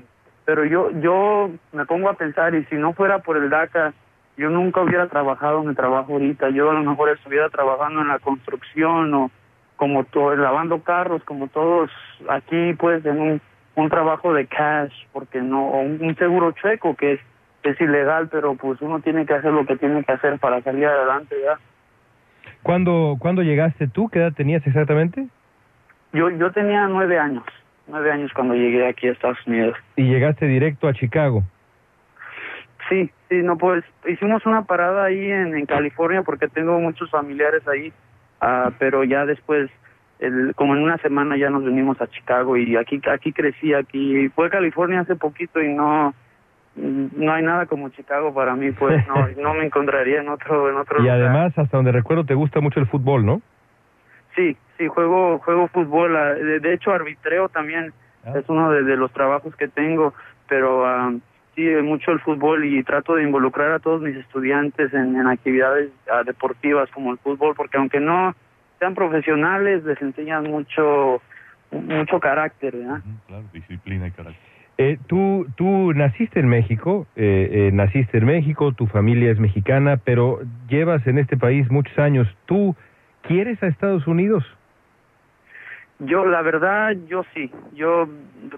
pero yo yo me pongo a pensar y si no fuera por el DACA yo nunca hubiera trabajado en el trabajo ahorita yo a lo mejor estuviera trabajando en la construcción o como todo lavando carros como todos aquí pues en un un trabajo de cash porque no o un, un seguro checo que es es ilegal pero pues uno tiene que hacer lo que tiene que hacer para salir adelante ya ¿Cuándo, ¿Cuándo llegaste tú? ¿Qué edad tenías exactamente? yo yo tenía nueve años nueve años cuando llegué aquí a Estados Unidos Y llegaste directo a Chicago. Sí, sí, no, pues hicimos una parada ahí en, en California porque tengo muchos familiares ahí, ah, pero ya después el, como en una semana ya nos venimos a Chicago y aquí aquí crecí aquí fue California hace poquito y no no hay nada como Chicago para mí pues no no me encontraría en otro en otro Y lugar. además, hasta donde recuerdo, te gusta mucho el fútbol, ¿no? Sí, sí, juego juego fútbol. ah, De, de hecho, arbitreo también es uno de, de los trabajos que tengo, pero ah, sí, mucho el fútbol y trato de involucrar a todos mis estudiantes en, actividades ah, deportivas como el fútbol, porque aunque no sean profesionales, les enseñan mucho mucho carácter, ¿verdad? Claro, disciplina y carácter. Eh, tú, tú naciste en México, eh, eh, naciste en México, tu familia es mexicana, pero llevas en este país muchos años. ¿Tú quieres a Estados Unidos? Yo, la verdad, yo sí. Yo,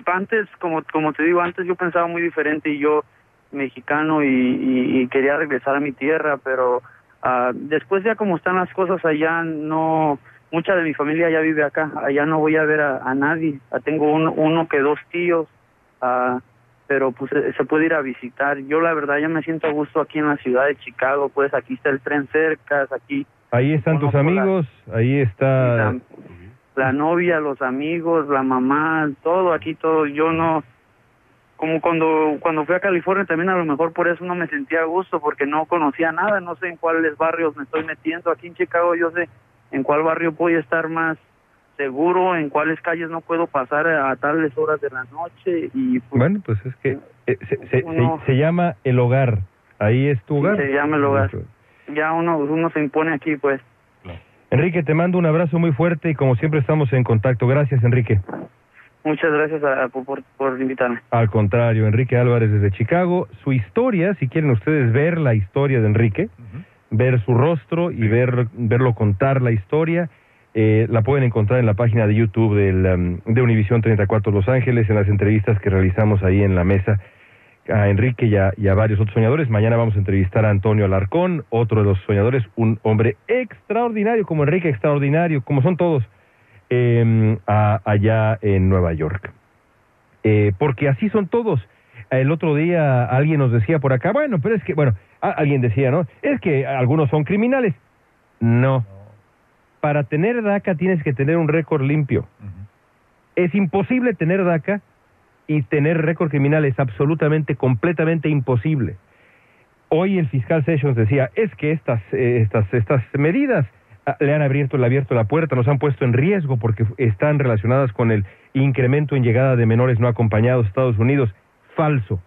antes, como, como te digo, antes yo pensaba muy diferente y yo, mexicano, y, y, y quería regresar a mi tierra, pero ah, después ya como están las cosas allá, no, mucha de mi familia ya vive acá, allá no voy a ver a, a nadie. Ah, tengo uno, uno que dos tíos, ah, pero pues se se puede ir a visitar. Yo la verdad ya me siento a gusto aquí en la ciudad de Chicago, pues aquí está el tren cerca, aquí Ahí están tus la- amigos, ahí está... la, novia, los amigos, la mamá, todo aquí, todo. Yo no, como cuando cuando fui a California también a lo mejor por eso no me sentía a gusto porque no conocía nada, no sé en cuáles barrios me estoy metiendo. Aquí en Chicago yo sé en cuál barrio voy a estar más seguro, en cuáles calles no puedo pasar a tales horas de la noche y pues, Bueno, pues es que eh, se, se- Uno- se- se llama el hogar, ahí es tu hogar. se llama el hogar. ya uno uno se impone aquí pues. Enrique, te mando un abrazo muy fuerte y como siempre estamos en contacto. Gracias, Enrique. Muchas gracias a- por, por, por invitarme. Al contrario, Enrique Álvarez desde Chicago. Su historia, si quieren ustedes ver la historia de Enrique, ver su rostro y ver verlo contar la historia, eh, la pueden encontrar en la página de YouTube del, um, de Univisión 34 Los Ángeles, en las entrevistas que realizamos ahí en la mesa a Enrique y a, y a varios otros soñadores. Mañana vamos a entrevistar a Antonio Alarcón, otro de los soñadores, un hombre extraordinario, como Enrique, extraordinario, como son todos, eh, a- allá en Nueva York. Eh, porque así son todos. El otro día alguien nos decía por acá, bueno, pero es que, bueno, a- alguien decía, ¿no? Es que algunos son criminales. No. Para tener DACA tienes que tener un récord limpio. Es imposible tener DACA y tener récord criminal, es absolutamente, completamente imposible. Hoy el fiscal Sessions decía, es que estas, eh, estas, estas medidas ah, le han abierto, le han abierto la puerta, nos han puesto en riesgo porque están relacionadas con el incremento en llegada de menores no acompañados a Estados Unidos. Falso.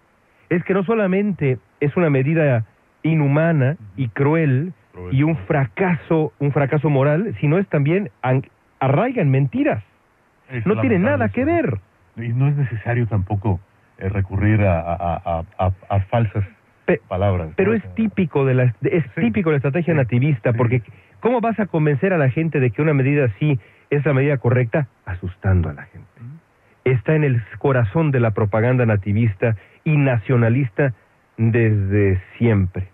Es que no solamente es una medida inhumana y cruel y un fracaso, un fracaso moral, sino es también an- arraiga en mentiras. No tiene nada que ver. Y no es necesario tampoco eh, recurrir a, a, a, falsas palabras. ¿no? Pero es típico de la es típico de la estrategia nativista porque ¿cómo vas a convencer a la gente de que una medida así es la medida correcta? Asustando a la gente. Está en el corazón de la propaganda nativista y nacionalista desde siempre.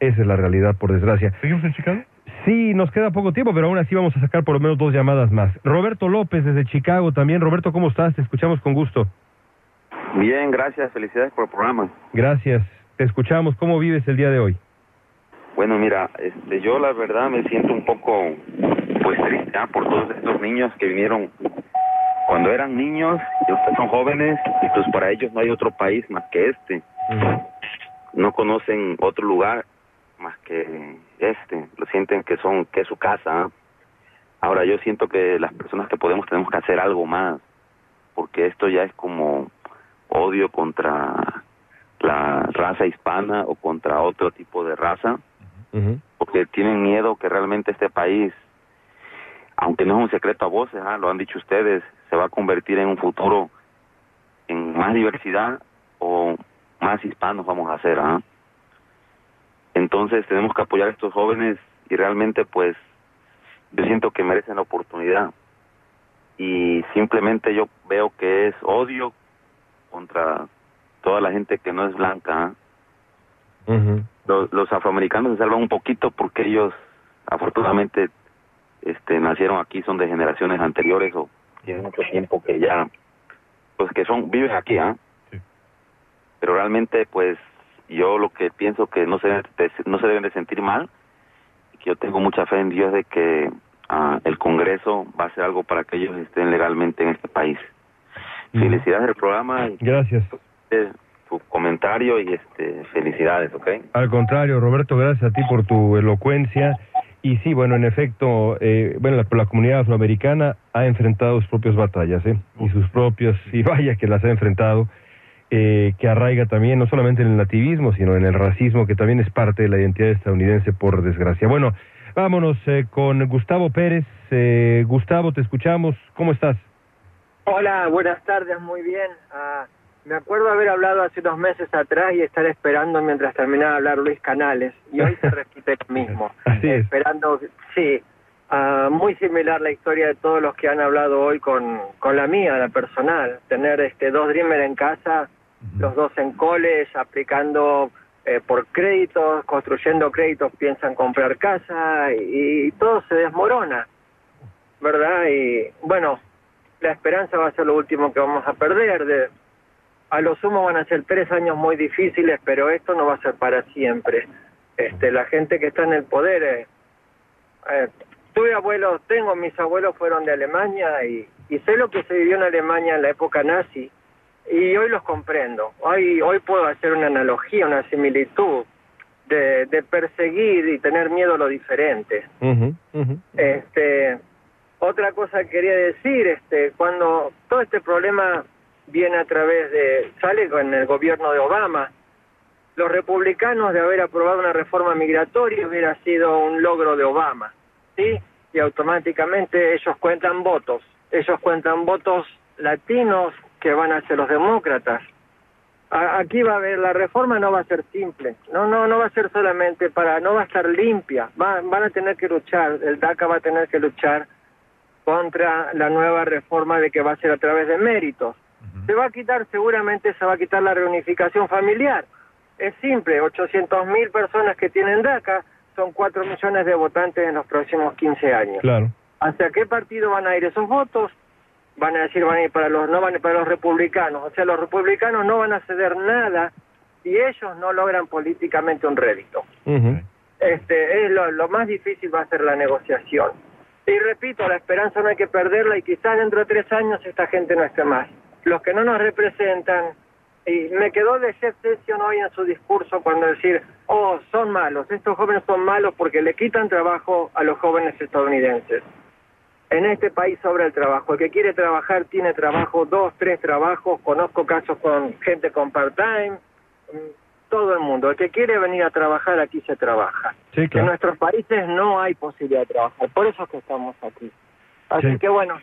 Esa es la realidad, por desgracia. ¿Seguimos en Chicago? Sí, nos queda poco tiempo, pero aún así vamos a sacar por lo menos dos llamadas más. Roberto López desde Chicago también. Roberto, ¿cómo estás? Te escuchamos con gusto. Bien, gracias, felicidades por el programa. Gracias. Te escuchamos. ¿Cómo vives el día de hoy? Bueno, mira, este, yo la verdad me siento un poco, pues triste ¿ah? por todos estos niños que vinieron cuando eran niños y ahorita son jóvenes y pues para ellos no hay otro país más que este. No conocen otro lugar más que este. Lo sienten que son que es su casa. ¿ah? Ahora yo siento que las personas que podemos tenemos que hacer algo más porque esto ya es como odio contra la raza hispana o contra otro tipo de raza porque tienen miedo que realmente este país, aunque no es un secreto a voces, ah, lo han dicho ustedes, se va a convertir en un futuro en más diversidad o más hispanos vamos a hacer. ah. Entonces tenemos que apoyar a estos jóvenes y realmente pues yo siento que merecen la oportunidad y simplemente yo veo que es odio contra toda la gente que no es blanca. ¿ah? los, los afroamericanos se salvan un poquito porque ellos afortunadamente este nacieron aquí son de generaciones anteriores o tienen mucho tiempo que ya pues que son viven aquí ah pero realmente pues yo lo que pienso que no se deben de- no se deben de sentir mal que yo tengo mucha fe en Dios de que ah, el Congreso va a hacer algo para que ellos estén legalmente en este país. Felicidades del programa. y, Gracias. eh, tu comentario y este felicidades, ¿ok? Al contrario, Roberto, gracias a ti por tu elocuencia. Y sí, bueno, en efecto, eh, bueno, la, la comunidad afroamericana ha enfrentado sus propias batallas, ¿eh? Y sus propias, y vaya que las ha enfrentado, eh, que arraiga también no solamente en el nativismo, sino en el racismo, que también es parte de la identidad estadounidense, por desgracia. Bueno, vámonos eh, con Gustavo Pérez. Eh, Gustavo, te escuchamos. ¿Cómo estás? Hola, buenas tardes, muy bien. Ah, me acuerdo haber hablado hace unos meses atrás y estar esperando mientras terminaba de hablar Luis Canales, y hoy se repite lo mismo. Así es. Esperando, sí, ah, muy similar la historia de todos los que han hablado hoy con, con la mía, la personal. Tener este dos Dreamer en casa, los dos en college, aplicando eh, por créditos, construyendo créditos, piensan comprar casa y, y todo se desmorona, ¿verdad? Y bueno, la esperanza va a ser lo último que vamos a perder. De, a lo sumo van a ser tres años muy difíciles, pero esto no va a ser para siempre. Este, la gente que está en el poder, eh, eh, tuve abuelos, tengo, mis abuelos fueron de Alemania y sé lo que se vivió en Alemania en la época nazi y hoy los comprendo. Hoy, hoy puedo hacer una analogía, una similitud de, de perseguir y tener miedo a lo diferente. Este, otra cosa que quería decir, este, cuando todo este problema viene a través de, sale con el gobierno de Obama, los republicanos de haber aprobado una reforma migratoria hubiera sido un logro de Obama, ¿sí? Y automáticamente ellos cuentan votos, ellos cuentan votos latinos que van a ser los demócratas. A- Aquí va a haber, la reforma no va a ser simple, no, no, no va a ser solamente para, no va a estar limpia, Va- van a tener que luchar, el DACA va a tener que luchar contra la nueva reforma de que va a ser a través de méritos. Se va a quitar, seguramente se va a quitar la reunificación familiar. Es simple, 800 mil personas que tienen DACA son 4 millones de votantes en los próximos 15 años. Claro. ¿Hacia qué partido van a ir esos votos? Van a decir van a ir para los no van a ir para los republicanos, o sea, los republicanos no van a ceder nada si ellos no logran políticamente un rédito. Este es lo, lo más difícil va a ser la negociación. Y repito, la esperanza no hay que perderla y quizás dentro de tres años esta gente no esté más. Los que no nos representan, y me quedó de Jeff Session hoy en su discurso cuando decir, oh, son malos, estos jóvenes son malos porque le quitan trabajo a los jóvenes estadounidenses. En este país sobra el trabajo. El que quiere trabajar tiene trabajo, dos, tres trabajos. Conozco casos con gente con part-time, mm, todo el mundo. El que quiere venir a trabajar aquí se trabaja. Sí, En nuestros países no hay posibilidad de trabajar. Por eso es que estamos aquí. Así Sí. que bueno,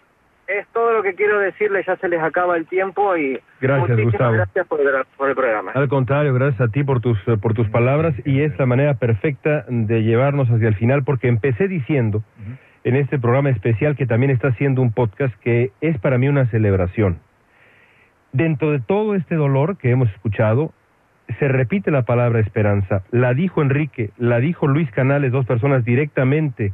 es todo lo que quiero decirles. Ya se les acaba el tiempo y Gracias, muchísimas Gustavo. gracias por el, por el programa. Al contrario, gracias a ti por tus, eh, por tus palabras y es la manera perfecta de llevarnos hacia el final porque empecé diciendo en este programa especial que también está haciendo un podcast que es para mí una celebración. Dentro de todo este dolor que hemos escuchado, se repite la palabra esperanza. La dijo Enrique, la dijo Luis Canales, dos personas directamente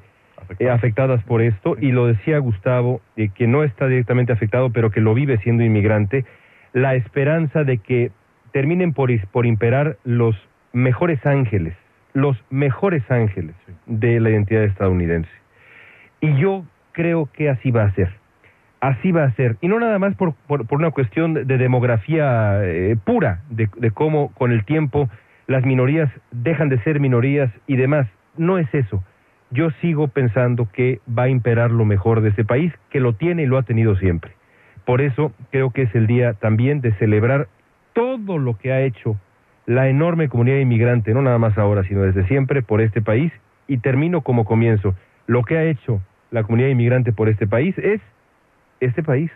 eh, afectadas por esto, y lo decía Gustavo, eh, que no está directamente afectado, pero que lo vive siendo inmigrante, la esperanza de que terminen por, imperar los mejores ángeles, los mejores ángeles de la identidad estadounidense. Y yo creo que así va a ser. Así va a ser. Y no nada más por, por, una cuestión de, de demografía eh, pura, de, de cómo con el tiempo las minorías dejan de ser minorías y demás. No es eso. Yo sigo pensando que va a imperar lo mejor de este país, que lo tiene y lo ha tenido siempre. Por eso creo que es el día también de celebrar todo lo que ha hecho la enorme comunidad inmigrante, no nada más ahora, sino desde siempre, por este país. Y termino como comienzo. Lo que ha hecho la comunidad inmigrante por este país es este país.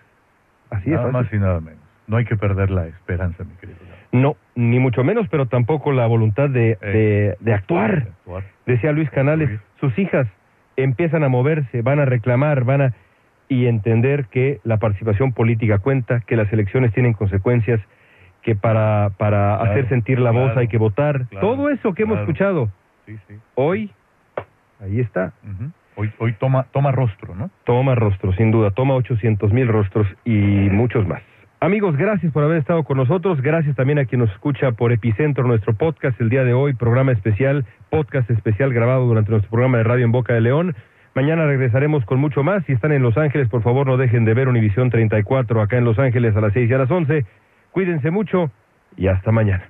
Así nada es. más y nada menos. No hay que perder la esperanza, mi querido. No, ni mucho menos, pero tampoco la voluntad de, de, de actuar. actuar. Decía Luis Canales, sus hijas empiezan a moverse, van a reclamar, van a... y entender que la participación política cuenta, que las elecciones tienen consecuencias, que para, para Claro, hacer sentir la voz hay que votar. claro, Todo eso que hemos escuchado, Sí, sí. hoy, ahí está. Hoy, hoy toma, toma rostro, ¿no? Toma rostros, sin duda, toma 800 mil rostros y muchos más. Amigos, gracias por haber estado con nosotros. Gracias también a quien nos escucha por Epicentro, nuestro podcast el día de hoy, programa especial, podcast especial grabado durante nuestro programa de radio en Boca de León. Mañana regresaremos con mucho más. Si están en Los Ángeles, por favor no dejen de ver Univisión 34 acá en Los Ángeles a las 6 y a las 11. Cuídense mucho y hasta mañana.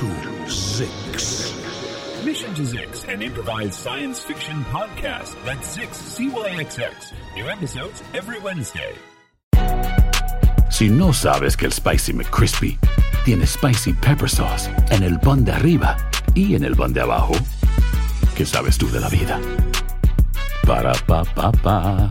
to Zix. Mission to Zix, an improvised science fiction podcast. That's Zix, C-Y-X-X. New episodes every Wednesday. Si no sabes que el Spicy McCrispy tiene Spicy Pepper Sauce en el pan de arriba y en el pan de abajo, ¿qué sabes tú de la vida? Para, pa, pa, pa.